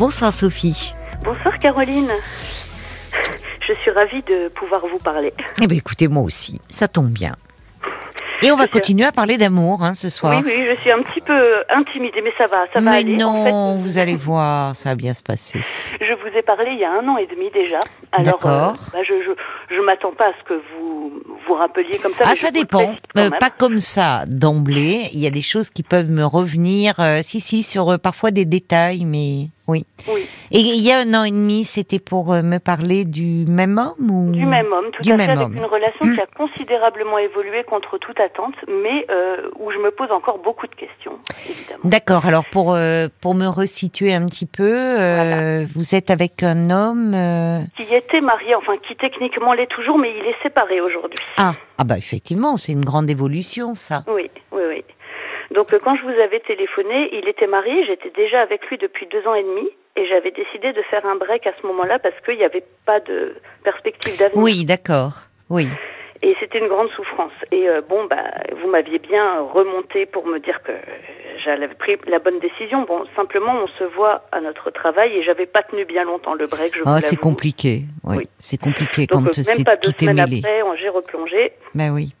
Bonsoir Sophie. Bonsoir Caroline. Je suis ravie de pouvoir vous parler. Eh bien écoutez, moi aussi, ça tombe bien. Et on va continuer à parler d'amour hein, ce soir. Oui, oui, je suis un petit peu intimidée, mais ça va, ça va mais aller. non, vous allez voir, ça va bien se passer. Je vous ai parlé il y a un an et demi déjà. Alors, D'accord. euh, bah, je je, je m'attends pas à ce que vous vous rappeliez comme ça. Ah, ça dépend. Euh, pas comme ça d'emblée. Il y a des choses qui peuvent me revenir. euh, si, si, sur euh, parfois des détails, mais oui. Oui, Et il y a un an et demi, c'était pour euh, me parler du même homme ou? Du même homme, tout Du à même fait, avec homme. une relation qui a considérablement évolué contre toute attente, mais euh, où je me pose encore beaucoup de questions, évidemment. D'accord. Alors pour euh, pour me resituer un petit peu, euh, vous êtes avec un homme. Qui était marié, enfin qui techniquement l'est toujours, mais il est séparé aujourd'hui. Ah ah bah effectivement, c'est une grande évolution ça. Oui, oui, oui. Donc euh, quand je vous avais téléphoné, il était marié, j'étais déjà avec lui depuis deux ans et demi, et j'avais décidé de faire un break à ce moment-là parce qu'il n'y avait pas de perspective d'avenir. Oui, d'accord. Oui. Et c'était une grande souffrance. Et euh, bon, bah, vous m'aviez bien remonté pour me dire que j'avais pris la bonne décision. Bon, simplement, on se voit à notre travail et j'avais pas tenu bien longtemps le break. Je Ah, c'est compliqué. Oui, Oui. c'est compliqué Donc quand euh, même pas deux tout est semaines mêlé. après, j'ai replongé. Ben oui.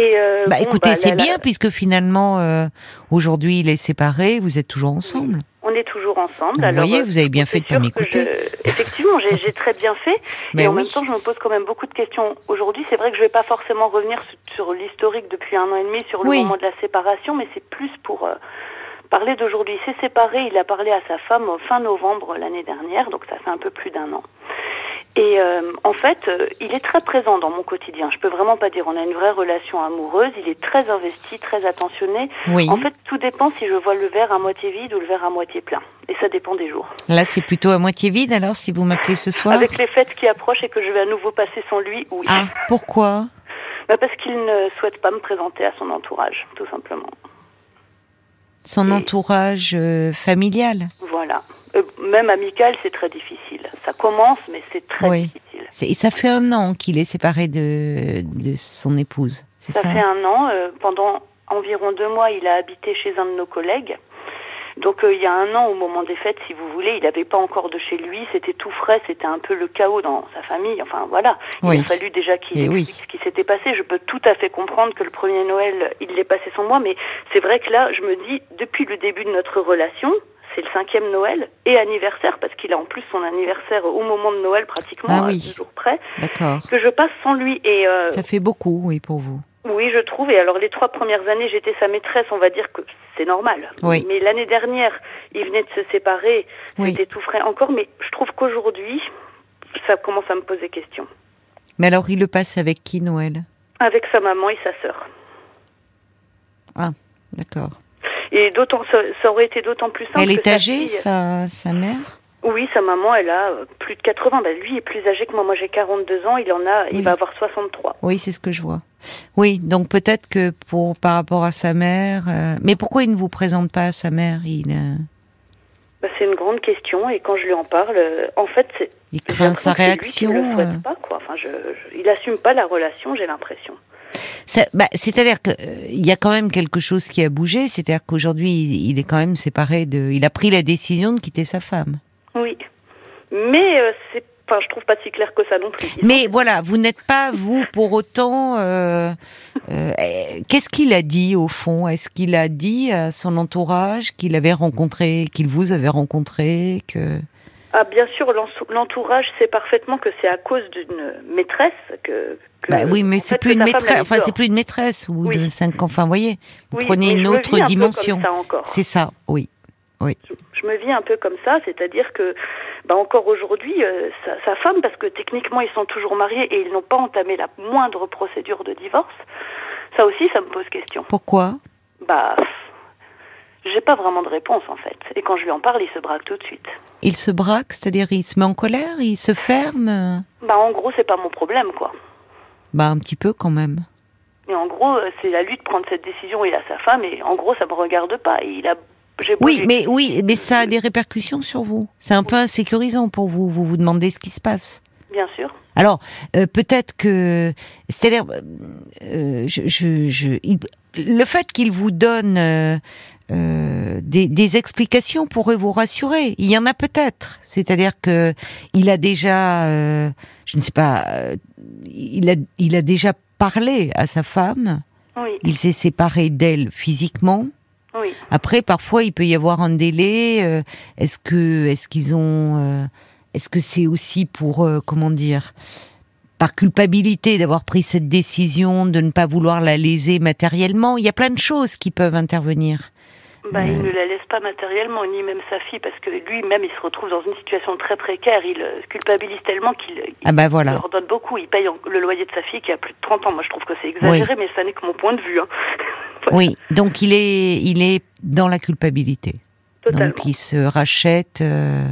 Et euh, Bah bon, écoutez, bah, c'est la- bien puisque finalement euh, aujourd'hui il est séparé, vous êtes toujours ensemble. On est toujours ensemble. Vous Alors, voyez, euh, vous avez bien fait de c'est pas m'écouter. je- Effectivement, j'ai très bien fait. Mais et en oui. même temps, je me pose quand même beaucoup de questions aujourd'hui. C'est vrai que je vais pas forcément revenir sur, l'historique depuis un an et demi, sur le Oui. moment de la séparation, mais c'est plus pour euh, parler d'aujourd'hui. Il s'est séparé, il a parlé à sa femme fin novembre l'année dernière, donc ça fait un peu plus d'un an. Et euh, en fait, euh, il est très présent dans mon quotidien. Je peux vraiment pas dire on a une vraie relation amoureuse. Il est très investi, très attentionné. Oui. En fait, tout dépend si je vois le verre à moitié vide ou le verre à moitié plein. Et ça dépend des jours. Là c'est plutôt à moitié vide alors si vous m'appelez ce soir? Avec les fêtes qui approchent et que je vais à nouveau passer sans lui, oui. Ah pourquoi? Bah, parce qu'il ne souhaite pas me présenter à son entourage, tout simplement. Son Et- entourage euh, familial? Voilà. Même amical, c'est très difficile. Ça commence, mais c'est très Oui. difficile. Et ça fait un an qu'il est séparé de, de son épouse. C'est Ça ça, fait un an. euh, pendant environ deux mois, il a habité chez un de nos collègues. Donc euh, il y a un an, au moment des fêtes, si vous voulez, il n'avait pas encore de chez lui, c'était tout frais, c'était un peu le chaos dans sa famille. Enfin voilà, il Oui. a fallu déjà qu'il explique oui. ce qui s'était passé. Je peux tout à fait comprendre que le premier Noël, il l'ait passé sans moi, mais c'est vrai que là, je me dis, depuis le début de notre relation, c'est le cinquième Noël et anniversaire, parce qu'il a en plus son anniversaire au moment de Noël pratiquement, Ah à oui. deux jours près, D'accord. que je passe sans lui. Et euh, Ça fait beaucoup, oui, pour vous. oui, je trouve. Et alors, les trois premières années, j'étais sa maîtresse, on va dire que c'est normal. Oui. Mais l'année dernière, il venait de se séparer, Oui. c'était tout frais encore. Mais je trouve qu'aujourd'hui, ça commence à me poser question. Mais alors il le passe avec qui Noël? Avec sa maman et sa sœur. D'accord. Et d'autant, ça, ça aurait été d'autant plus simple. Elle que est sa âgée, fille- sa, sa mère? Oui, sa maman, elle a plus de 80. Ben, lui est plus âgé que moi. Moi, j'ai 42 ans. Il en a, Oui. il va avoir 63. Oui, c'est ce que je vois. Oui, donc peut-être que pour par rapport à sa mère, euh, mais pourquoi il ne vous présente pas à sa mère Il, euh, Ben, c'est une grande question. Et quand je lui en parle, euh, en fait, c'est il craint sa c'est lui qui ne réaction. le souhaite pas, quoi. Enfin, je, je- il assume pas la relation, j'ai l'impression. Bah, c'est-à-dire que euh, y a quand même quelque chose qui a bougé. C'est-à-dire qu'aujourd'hui, il, il est quand même séparé de. Il a pris la décision de quitter sa femme. Oui. Mais euh, c'est, enfin, je trouve pas si clair que ça non plus. Mais voilà, vous n'êtes pas vous pour autant. euh, euh, Qu'est-ce qu'il a dit au fond? Est-ce qu'il a dit à son entourage qu'il avait rencontré, qu'il vous avait rencontré, que Ah, bien sûr, l'en- l'entourage sait parfaitement que c'est à cause d'une maîtresse que. que- Bah oui, mais c'est plus une maîtresse. Enfin, c'est plus une maîtresse ou Oui. de cinq enfants. Vous voyez, vous Oui, prenez une autre un dimension. ça. C'est ça, oui. Je me vis un peu comme ça, c'est-à-dire que, bah encore aujourd'hui, euh, sa, sa femme, parce que techniquement ils sont toujours mariés et ils n'ont pas entamé la moindre procédure de divorce, ça aussi, ça me pose question. Pourquoi? Bah, j'ai pas vraiment de réponse en fait. Et quand je lui en parle, il se braque tout de suite. Il se braque, c'est-à-dire il se met en colère, il se ferme. Bah, en gros, c'est pas mon problème, quoi. Bah un petit peu quand même. Mais en gros, euh, c'est à lui de prendre cette décision. Il a sa femme et en gros, ça me regarde pas. Et il a, Oui, mais oui, mais ça a des répercussions sur vous. C'est un peu insécurisant pour vous. Vous vous demandez ce qui se passe. Bien sûr. Alors, euh, peut-être que, c'est-à-dire, euh, je, je, je- il- le fait qu'il vous donne euh, euh, des, explications pourraient vous rassurer. Il y en a peut-être. C'est-à-dire que il a déjà, euh, je ne sais pas, euh, il a, il a déjà parlé à sa femme. Oui. Il s'est séparé d'elle physiquement. Oui. Après, parfois, il peut y avoir un délai. est-ce que, est-ce qu'ils ont, est-ce que c'est aussi pour, comment dire, par culpabilité d'avoir pris cette décision, de ne pas vouloir la léser matériellement? Il y a plein de choses qui peuvent intervenir. Bah, Il ne la laisse pas matériellement, ni même sa fille, parce que lui-même, il se retrouve dans une situation très précaire. Il euh, culpabilise tellement qu'il ah bah voilà. leur donne beaucoup. Il paye le loyer de sa fille qui a plus de 30 ans. Moi, je trouve que c'est exagéré, mais ça n'est que mon point de vue. Hein. Oui, donc il est, il est dans la culpabilité. Totalement. Donc il se rachète. Euh,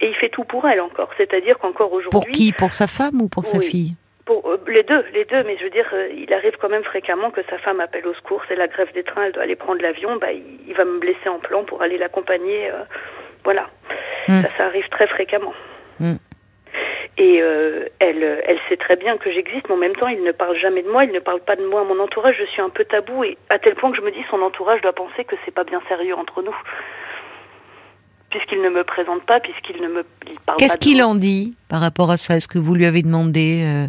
et il fait tout pour elle encore. C'est-à-dire qu'encore aujourd'hui. Pour qui? Pour sa femme ou pour sa fille? Pour, euh, les deux, les deux, mais je veux dire, euh, il arrive quand même fréquemment que sa femme appelle au secours, c'est la grève des trains, elle doit aller prendre l'avion, bah, il, va me blesser en plan pour aller l'accompagner. Euh, voilà. Hmm. Ça, ça arrive très fréquemment. Hmm. Et elle, elle sait très bien que j'existe, mais en même temps, il ne parle jamais de moi, il ne parle pas de moi à mon entourage. Je suis un peu tabou, et à tel point que je me dis, son entourage doit penser que c'est pas bien sérieux entre nous puisqu'il ne me présente pas, puisqu'il ne me parle Qu'est-ce qu'il en dit par rapport à ça? Est-ce que vous lui avez demandé euh,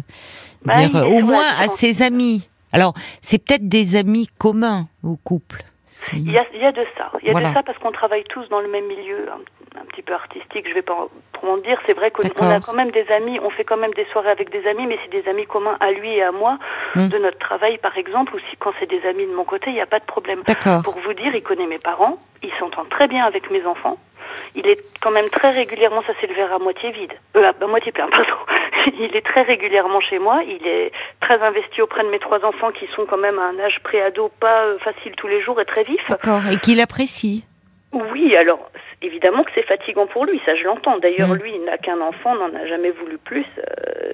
bah, dire, euh, au moins à ses amis? Alors, c'est peut-être des amis communs au couple. Il, y a, il y a, de ça. Il y a de ça parce qu'on travaille tous dans le même milieu, un, petit peu artistique, je vais pas trop en dire. C'est vrai qu'on a quand même des amis, on fait quand même des soirées avec des amis, mais c'est des amis communs à lui et à moi, hum. de notre travail par exemple, ou si quand c'est des amis de mon côté, il n'y a pas de problème. Pour vous dire, il connaît mes parents, il s'entend très bien avec mes enfants il est quand même très régulièrement, ça c'est le verre à moitié vide, euh, à moitié plein, pardon. il est très régulièrement chez moi, il est très investi auprès de mes trois enfants qui sont quand même à un âge pré-ado, pas euh, facile tous les jours et très vif. D'accord, et qu'il apprécie. Oui, alors évidemment que c'est fatigant pour lui, ça je l'entends. D'ailleurs, lui, il n'a qu'un enfant, n'en a jamais voulu plus. Euh,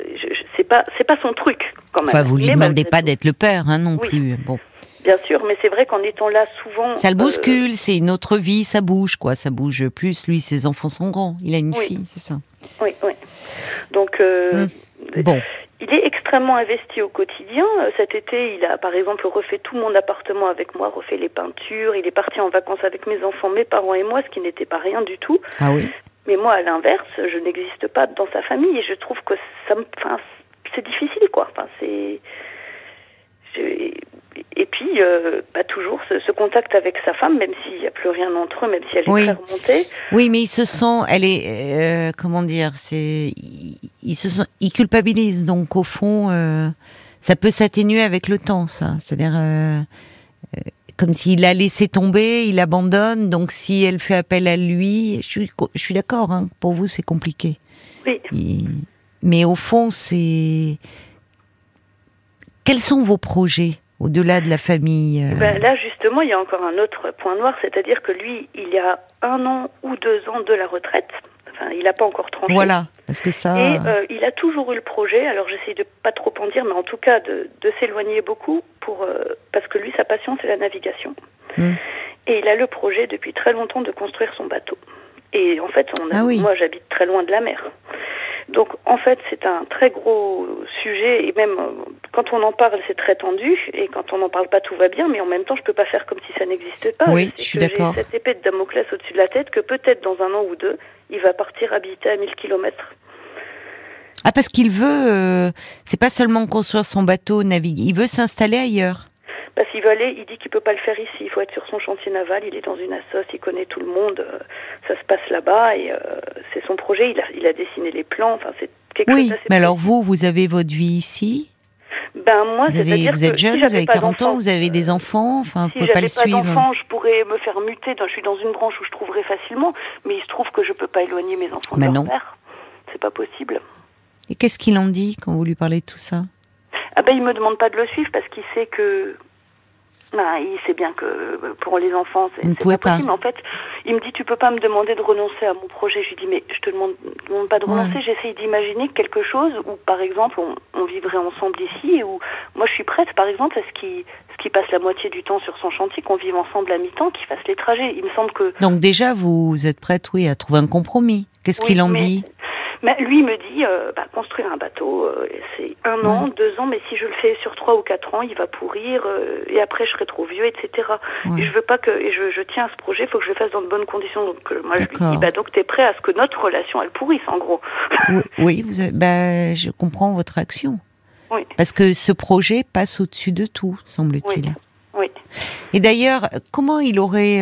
c'est pas, c'est pas son truc quand même. Enfin, vous lui demandez pas d'être le père, hein, non plus. Bon. Bien sûr, mais c'est vrai qu'en étant là souvent. Ça le bouscule, euh, c'est une autre vie, ça bouge, quoi. Ça bouge plus. Lui, ses enfants sont grands. Il a une fille, c'est ça. Oui, oui. Donc, euh, hum. bon. Il est extrêmement investi au quotidien. Euh, cet été, il a par exemple refait tout mon appartement avec moi, refait les peintures. Il est parti en vacances avec mes enfants, mes parents et moi, ce qui n'était pas rien du tout. Ah oui. Mais moi, à l'inverse, je n'existe pas dans sa famille et je trouve que ça me, enfin, c'est difficile, quoi. Enfin, c'est, puis, euh, bah, toujours ce, contact avec sa femme, même s'il n'y a plus rien entre eux, même si elle est très remontée. Oui, mais il se sent, elle est, euh, comment dire, c'est, il, se sent, il culpabilise. Donc au fond, euh, ça peut s'atténuer avec le temps, ça. C'est-à-dire comme s'il a laissé tomber, il abandonne. Donc si elle fait appel à lui, je suis, je suis d'accord. Hein, pour vous, c'est compliqué. Oui. mais au fond, c'est quels sont vos projets? Au-delà de la famille euh ben Là, justement, il y a encore un autre point noir, c'est-à-dire que lui, il y a un an ou deux ans de la retraite. Enfin, il n'a pas encore tranché. Voilà, parce que ça. Et euh, il a toujours eu le projet. Alors, j'essaie de pas trop en dire, mais en tout cas de, de s'éloigner beaucoup pour euh, parce que lui, sa passion, c'est la navigation. Hmm. Et il a le projet depuis très longtemps de construire son bateau. Et en fait, on a, ah moi, j'habite très loin de la mer. Donc en fait c'est un très gros sujet et même euh, quand on en parle c'est très tendu et quand on n'en parle pas tout va bien mais en même temps je peux pas faire comme si ça n'existait pas. Oui, je, suis d'accord. J'ai cette épée de Damoclès au-dessus de la tête que peut-être dans un an ou deux il va partir habiter à 1000 kilomètres. Ah parce qu'il veut, euh, c'est pas seulement construire son bateau, naviguer, il veut s'installer ailleurs. Parce qu'il veut aller, il dit qu'il peut pas le faire ici. Il faut être sur son chantier naval. Il est dans une assoce, il connaît tout le monde. Euh, ça se passe là-bas et euh, c'est son projet. Il a, il a dessiné les plans. Enfin, c'est quelque oui, mais alors vous, vous avez votre vie ici? Ben moi, vous, avez, vous êtes jeune, vous avez 40 ans, vous avez des enfants, enfin, si vous pouvez pas le suivre. Si d'enfants, je pourrais me faire muter. je suis dans une branche où je trouverais facilement, mais il se trouve que je peux pas éloigner mes enfants ben de leur non. père. C'est pas possible. Et qu'est-ce qu'il en dit quand vous lui parlez de tout ça? Ah ben, il me demande pas de le suivre parce qu'il sait que bah, il sait bien que euh, pour les enfants, c'est pas, possible. En fait, il me dit tu peux pas me demander de renoncer à mon projet. Je lui dis mais je te demande, demande pas de renoncer. J'essaye d'imaginer quelque chose où par exemple on, on, vivrait ensemble ici et où moi je suis prête par exemple à ce qui ce qui passe la moitié du temps sur son chantier, qu'on vive ensemble à mi-temps, qu'il fasse les trajets. Il me semble que donc déjà vous êtes prête oui à trouver un compromis. Qu'est-ce qu'il en dit? Mais lui me dit, euh, bah, construire un bateau, euh, c'est un an, deux ans, mais si je le fais sur trois ou quatre ans, il va pourrir, euh, et après je serai trop vieux, etc. Ouais. Et je veux pas que, et je, je tiens à ce projet, il faut que je le fasse dans de bonnes conditions. Donc moi je lui dis, bah donc t'es prêt à ce que notre relation elle pourrisse en gros. Oui, oui, vous avez- bah, je comprends votre action. Oui. Parce que ce projet passe au-dessus de tout, semble-t-il. Oui. Oui. Et d'ailleurs, comment il aurait,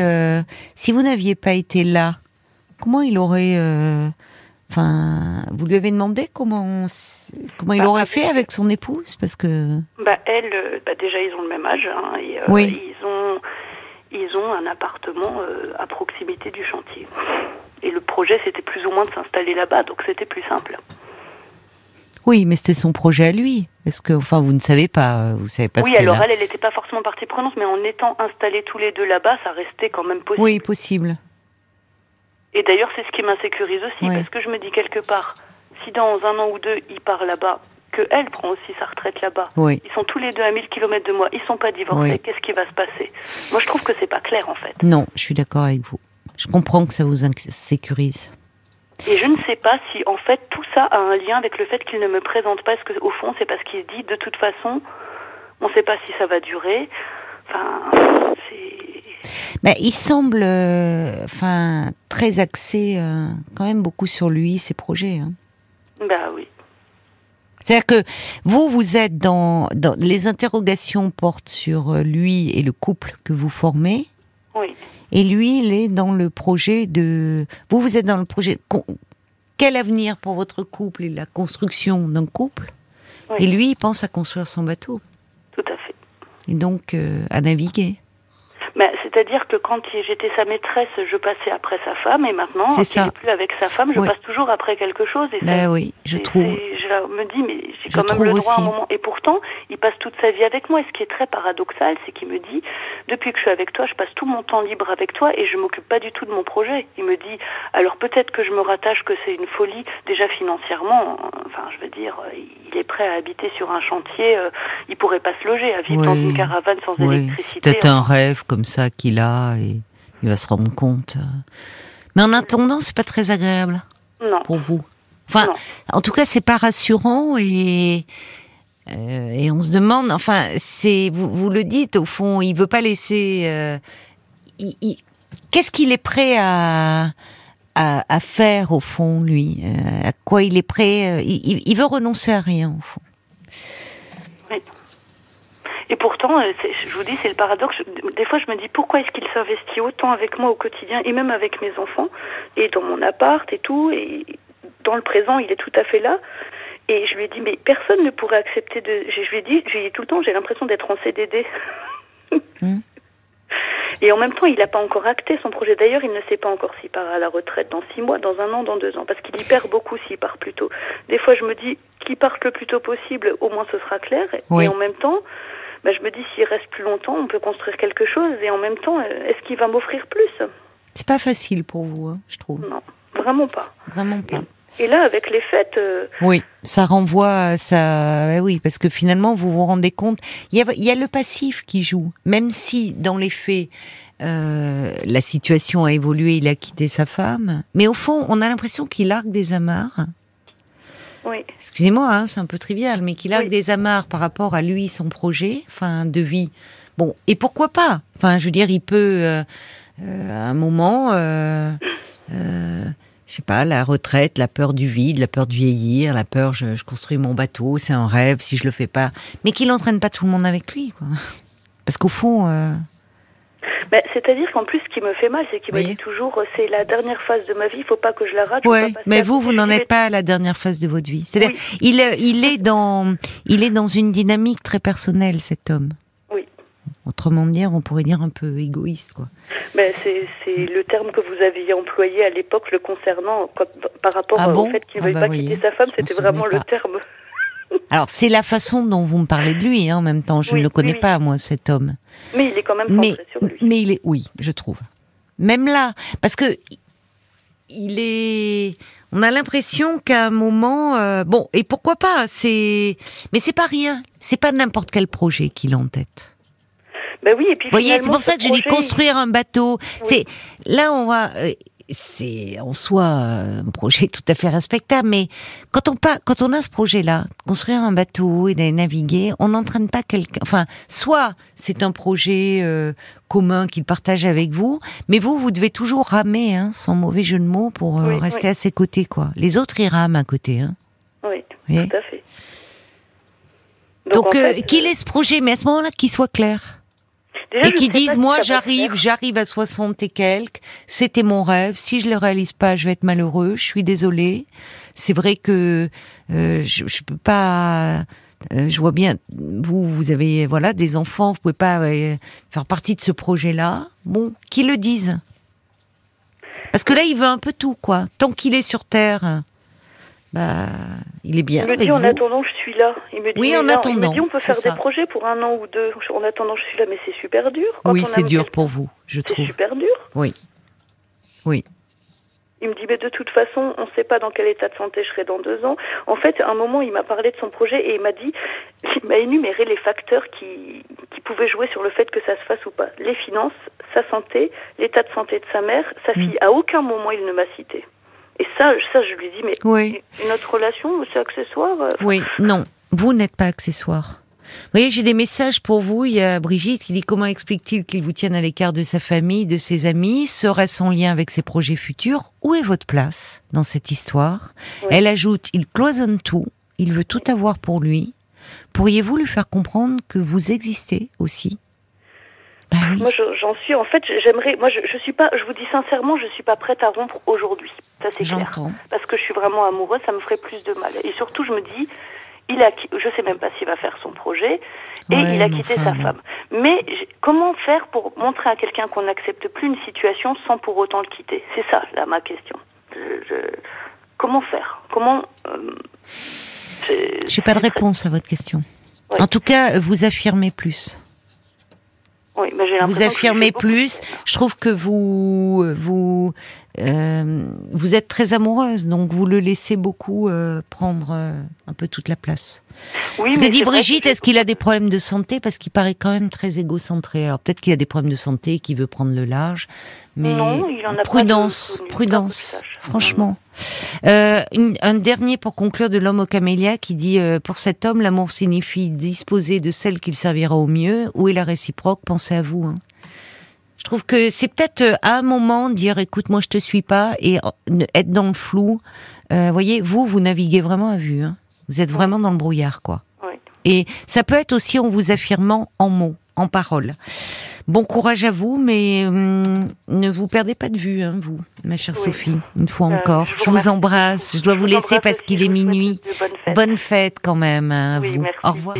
si vous n'aviez pas été là, comment il aurait, enfin, vous lui avez demandé comment, comment il Bah, aurait fait avec son épouse, parce que, Bah elle, euh, bah déjà ils ont le même âge, hein, et euh, Oui. ils ont ils ont un appartement euh, à proximité du chantier. Et le projet c'était plus ou moins de s'installer là-bas, donc c'était plus simple. oui, mais c'était son projet à lui. Est-ce que, enfin, vous ne savez pas, vous savez pas ce oui, qu'elle alors elle, elle n'était pas forcément partie prenante, mais en étant installés tous les deux là-bas, ça restait quand même possible. Oui, possible. Et d'ailleurs, c'est ce qui m'insécurise aussi, Ouais. parce que je me dis quelque part, si dans un an ou deux, il part là-bas, que elle prend aussi sa retraite là-bas, Oui. ils sont tous les deux à 1000 km de moi, ils sont pas divorcés, Oui. qu'est-ce qui va se passer? Moi, je trouve que c'est pas clair, en fait. Non, je suis d'accord avec vous. Je comprends que ça vous insécurise. Et je ne sais pas si, en fait, tout ça a un lien avec le fait qu'il ne me présente pas, est-ce qu'au fond, c'est parce qu'il se dit, de toute façon, on ne sait pas si ça va durer. Enfin. Ben, il semble, euh, enfin, très axé, euh, quand même beaucoup sur lui, ses projets. hein. Bah oui. C'est-à-dire que vous, vous êtes dans, dans les interrogations portent sur euh, lui et le couple que vous formez, Oui. et lui, il est dans le projet de. Vous, vous êtes dans le projet. Quel avenir pour votre couple et la construction d'un couple? Oui. Et lui, il pense à construire son bateau Tout à fait. et donc euh, à naviguer. C'est-à-dire que quand j'étais sa maîtresse, je passais après sa femme, et maintenant, ça. n'est plus avec sa femme, je Oui. passe toujours après quelque chose. Et ça- Ben oui, je trouve. Je me dis, mais j'ai quand même le droit à un aussi. moment. Et pourtant, il passe toute sa vie avec moi. Et ce qui est très paradoxal, c'est qu'il me dit, depuis que je suis avec toi, je passe tout mon temps libre avec toi et je m'occupe pas du tout de mon projet. Il me dit, alors peut-être que je me rattache que c'est une folie, déjà financièrement. Enfin, je veux dire, il est prêt à habiter sur un chantier. euh, il pourrait pas se loger, à vivre dans une caravane sans Oui, c'est électricité. peut-être un rêve comme ça qu'il a et il va se rendre compte. Mais en attendant, c'est pas très agréable Non. pour vous. Enfin, Non. en tout cas, c'est pas rassurant et euh, et on se demande. Enfin, c'est vous, vous le dites au fond, il veut pas laisser. euh, il- il- Qu'est-ce qu'il est prêt à, à à faire au fond, lui Euh, À quoi il est prêt il, veut renoncer à rien au fond. Et pourtant, je vous dis, c'est le paradoxe. Des fois, je me dis pourquoi est-ce qu'il s'investit autant avec moi au quotidien et même avec mes enfants et dans mon appart et tout. Et dans le présent, il est tout à fait là. Et je lui ai dit, mais personne ne pourrait accepter de. Je lui ai dit, je lui ai dit tout le temps, j'ai l'impression d'être en CDD. Hmm. Et en même temps, il n'a pas encore acté son projet. D'ailleurs, il ne sait pas encore s'il part à la retraite dans six mois, dans un an, dans deux ans, parce qu'il y perd beaucoup s'il part plus tôt. Des fois, je me dis qu'il parte le plus tôt possible, au moins ce sera clair. Oui. Et en même temps, bah, je me dis s'il reste plus longtemps, on peut construire quelque chose. Et en même temps, euh, est-ce qu'il va m'offrir plus? C'est pas facile pour vous, hein, je trouve. Non, vraiment pas. Vraiment pas. Et là, avec les fêtes, euh, Oui, ça renvoie ça. ouais, Oui, parce que finalement, vous vous rendez compte, il y a, il y a le passif qui joue. Même si, dans les faits, euh, la situation a évolué, il a quitté sa femme, mais au fond, on a l'impression qu'il argue des amarres. oui, Excusez-moi, hein, c'est un peu trivial, mais qu'il argue Oui. des amarres par rapport à lui, son projet, enfin, de vie. Bon, et pourquoi pas? Enfin, je veux dire, il peut, euh, à un moment, euh, je sais pas, la retraite, la peur du vide, la peur de vieillir, la peur, je, je construis mon bateau, c'est un rêve si je le fais pas, mais qu'il n'entraîne pas tout le monde avec lui, quoi. Parce qu'au fond, euh, Bah, c'est-à-dire qu'en plus, ce qui me fait mal, c'est qu'il me dit toujours, euh, c'est la dernière phase de ma vie, il faut pas que je la rate. passer mais vous, vous n'en êtes pas à la dernière phase de votre vie. C'est-à-dire, Oui. il, il est dans, il est dans une dynamique très personnelle, cet homme. Autrement dire, on pourrait dire un peu égoïste, quoi. Ben, c'est c'est le terme que vous aviez employé à l'époque le concernant par rapport Ah bon? au fait qu'il ne Ah veuille bah pas voyez, quitter sa femme, c'était vraiment le terme. Alors, c'est la façon dont vous me parlez de lui, hein, en même temps. Je Oui, ne le connais oui, pas, moi, cet homme. Mais il est quand même Mais, sur lui. mais il est, oui, je trouve. Même là, parce que il est, on a l'impression qu'à un moment, euh, bon, et pourquoi pas, c'est, mais c'est pas rien, c'est pas n'importe quel projet qu'il a en tête. Ben oui, et puis Vous voyez, c'est pour ça que je dis projet, construire un bateau. Oui. C'est là, on va. euh, c'est en soi un projet tout à fait respectable, mais quand on, pas, quand on a ce projet-là, construire un bateau et d'aller naviguer, on n'entraîne pas quelqu'un. Enfin, soit c'est un projet euh, commun qu'il partage avec vous, mais vous, vous devez toujours ramer, hein, sans mauvais jeu de mots, pour euh, Oui, rester oui. à ses côtés, quoi. Les autres, ils rament à côté. Hein. Oui, tout à fait. Donc, en euh, fait, qu'il euh, ait ce projet, mais à ce moment-là, qu'il soit clair. Déjà, et qui disent moi j'arrive, j'arrive à 60 et quelques, c'était mon rêve, si je le réalise pas, je vais être malheureux, je suis désolée. C'est vrai que euh, je, je peux pas euh, je vois bien vous vous avez voilà des enfants, vous pouvez pas euh, faire partie de ce projet-là. Bon, qu'ils le disent. Parce que là, il veut un peu tout quoi. Tant qu'il est sur terre, bah il est bien Il me dit en vous. attendant je suis là. Il me dit, Oui, en là, Il attendant, me dit on peut c'est faire ça. des projets pour un an ou deux. En attendant je suis là, mais c'est super dur. Quand Oui, c'est dur pour vous, je C'est trouve. super dur. Oui. Oui. Il me dit, mais de toute façon, on ne sait pas dans quel état de santé je serai dans deux ans. En fait, à un moment, il m'a parlé de son projet et il m'a dit, il m'a énuméré les facteurs qui, qui pouvaient jouer sur le fait que ça se fasse ou pas. Les finances, sa santé, l'état de santé de sa mère, sa Mm. fille. À aucun moment, il ne m'a cité. Et ça, ça, je lui dis, mais Oui. notre relation, c'est accessoire. euh, Oui, non, vous n'êtes pas accessoire. Vous voyez, j'ai des messages pour vous. Il y a Brigitte qui dit comment explique-t-il qu'il vous tienne à l'écart de sa famille, de ses amis? Serait-ce en lien avec ses projets futurs? Où est votre place dans cette histoire? Oui. Elle ajoute, il cloisonne tout, il veut tout avoir pour lui. Pourriez-vous lui faire comprendre que vous existez aussi? Bah oui. Moi, je- j'en suis. En fait, j'aimerais. Moi, je, je suis pas. Je vous dis sincèrement, je suis pas prête à rompre aujourd'hui. Ça, c'est clair. Parce que je suis vraiment amoureuse, ça me ferait plus de mal. Et surtout, je me dis, il a. Je sais même pas s'il va faire son projet. Et Ouais, il a quitté enfin, sa femme. Mais comment faire pour montrer à quelqu'un qu'on n'accepte plus une situation sans pour autant le quitter? C'est ça, là, ma question. Je- je- Comment faire? Comment euh, J'ai pas de réponse à votre question. En tout cas, vous affirmez plus. Oui, j'ai vous l'impression que je affirmez plus. Je trouve que vous vous euh, vous êtes très amoureuse, donc vous le laissez beaucoup euh, prendre euh, un peu toute la place. Oui, Ce que dit Brigitte, est-ce qu'il a des problèmes de santé? Parce qu'il paraît quand même très égocentré. Alors peut-être qu'il a des problèmes de santé, qu'il veut prendre le large, mais Non, il en a pas prudence, pas prudence. Franchement. Euh, une- un dernier pour conclure de l'homme au camélia qui dit euh, Pour cet homme, l'amour signifie disposer de celle qu'il servira au mieux. Où est la réciproque? Pensez à vous. hein. Je trouve que c'est peut-être euh, à un moment dire Écoute, moi je te suis pas et être dans le flou. Euh, voyez, vous, vous naviguez vraiment à vue. hein. Vous êtes vraiment dans le brouillard, quoi. Oui. Et ça peut être aussi en vous affirmant en mots, en paroles. Bon courage à vous, mais hum, ne vous perdez pas de vue, hein, vous, ma chère Oui. Sophie, une fois Euh, encore. je vous Je vous remercie embrasse. Je dois Je vous laisser parce qu'il est minuit. Bonne fête quand même hein, à Oui, vous. merci. Au revoir.